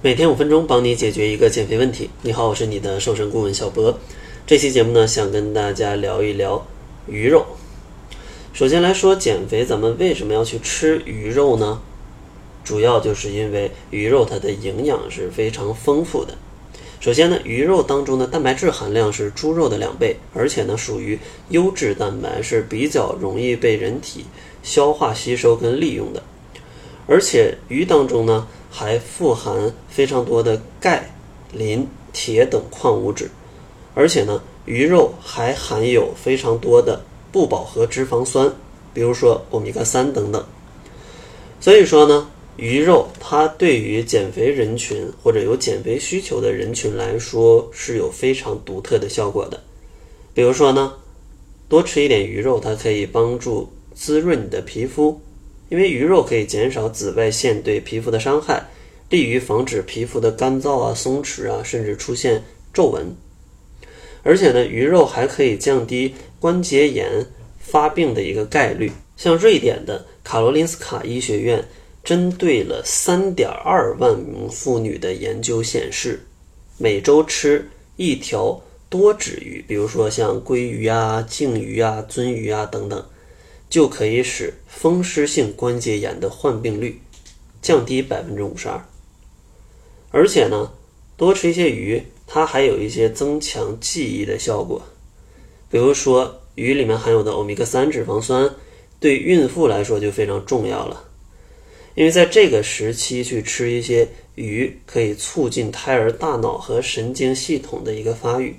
每天五分钟，帮你解决一个减肥问题。你好，我是你的瘦身顾问小博。这期节目呢，想跟大家聊一聊鱼肉。首先来说减肥，咱们为什么要去吃鱼肉呢？主要就是因为鱼肉它的营养是非常丰富的。首先呢，鱼肉当中的蛋白质含量是猪肉的两倍，而且呢属于优质蛋白，是比较容易被人体消化吸收跟利用的。而且鱼当中呢还富含非常多的钙、磷、铁等矿物质，而且呢鱼肉还含有非常多的不饱和脂肪酸，比如说欧米伽三等等。所以说呢，鱼肉它对于减肥人群或者有减肥需求的人群来说是有非常独特的效果的。比如说呢，多吃一点鱼肉，它可以帮助滋润你的皮肤。因为鱼肉可以减少紫外线对皮肤的伤害，利于防止皮肤的干燥啊、松弛啊，甚至出现皱纹。而且呢，鱼肉还可以降低关节炎发病的一个概率。像瑞典的卡罗林斯卡医学院针对了3.2万名妇女的研究显示，每周吃一条多脂鱼，比如说像鲑鱼啊、鲸鱼啊、鳟鱼啊等等。就可以使风湿性关节炎的患病率降低百分之五十二，而且呢，多吃一些鱼，它还有一些增强记忆的效果。比如说，鱼里面含有的欧米伽三脂肪酸，对孕妇来说就非常重要了，因为在这个时期去吃一些鱼，可以促进胎儿大脑和神经系统的一个发育。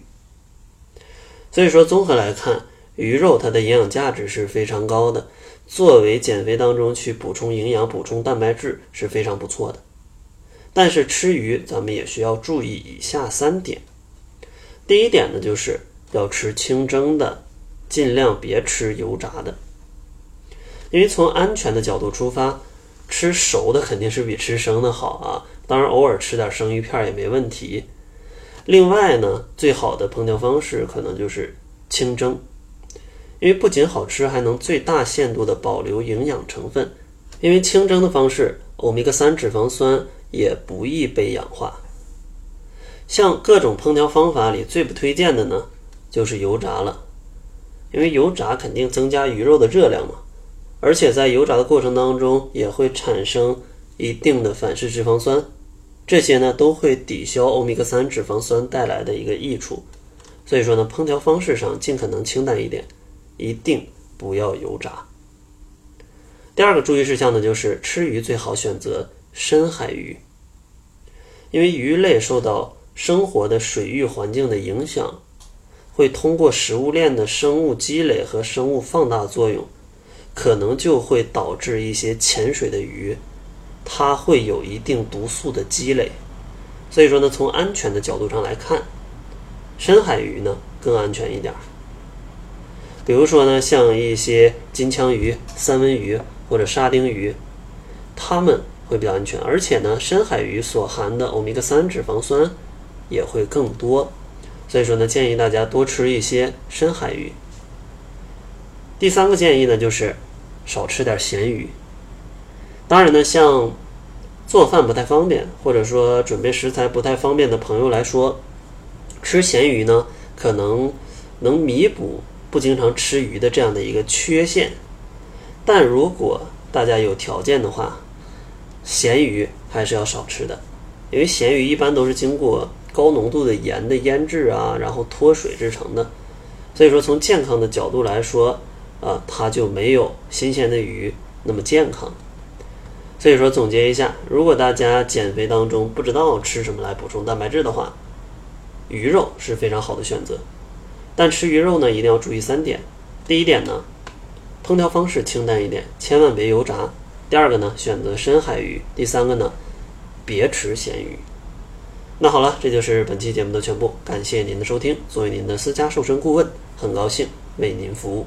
所以说，综合来看。鱼肉它的营养价值是非常高的，作为减肥当中去补充营养、补充蛋白质是非常不错的。但是吃鱼咱们也需要注意以下三点。第一点呢，就是要吃清蒸的，尽量别吃油炸的。因为从安全的角度出发，吃熟的肯定是比吃生的好啊。当然，偶尔吃点生鱼片也没问题。另外呢，最好的烹调方式可能就是清蒸。因为不仅好吃，还能最大限度的保留营养成分。因为清蒸的方式，欧米伽三脂肪酸也不易被氧化。像各种烹调方法里最不推荐的呢，就是油炸了。因为油炸肯定增加鱼肉的热量嘛，而且在油炸的过程当中也会产生一定的反式脂肪酸，这些呢都会抵消欧米伽三脂肪酸带来的一个益处。所以说呢，烹调方式上尽可能清淡一点。一定不要油炸。第二个注意事项呢，就是吃鱼最好选择深海鱼，因为鱼类受到生活的水域环境的影响，会通过食物链的生物积累和生物放大作用，可能就会导致一些潜水的鱼，它会有一定毒素的积累。所以说呢，从安全的角度上来看，深海鱼呢更安全一点。比如说呢，像一些金枪鱼、三文鱼或者沙丁鱼，它们会比较安全，而且呢，深海鱼所含的欧米伽三脂肪酸也会更多，所以说呢，建议大家多吃一些深海鱼。第三个建议呢，就是少吃点咸鱼。当然呢，像做饭不太方便，或者说准备食材不太方便的朋友来说，吃咸鱼呢，可能能弥补。不经常吃鱼的这样的一个缺陷，但如果大家有条件的话，咸鱼还是要少吃的，因为咸鱼一般都是经过高浓度的盐的腌制啊，然后脱水制成的，所以说从健康的角度来说，啊，它就没有新鲜的鱼那么健康。所以说总结一下，如果大家减肥当中不知道吃什么来补充蛋白质的话，鱼肉是非常好的选择。但吃鱼肉呢，一定要注意三点。第一点呢，烹调方式清淡一点，千万别油炸。第二个呢，选择深海鱼。第三个呢，别吃咸鱼。那好了，这就是本期节目的全部。感谢您的收听。作为您的私家瘦身顾问，很高兴为您服务。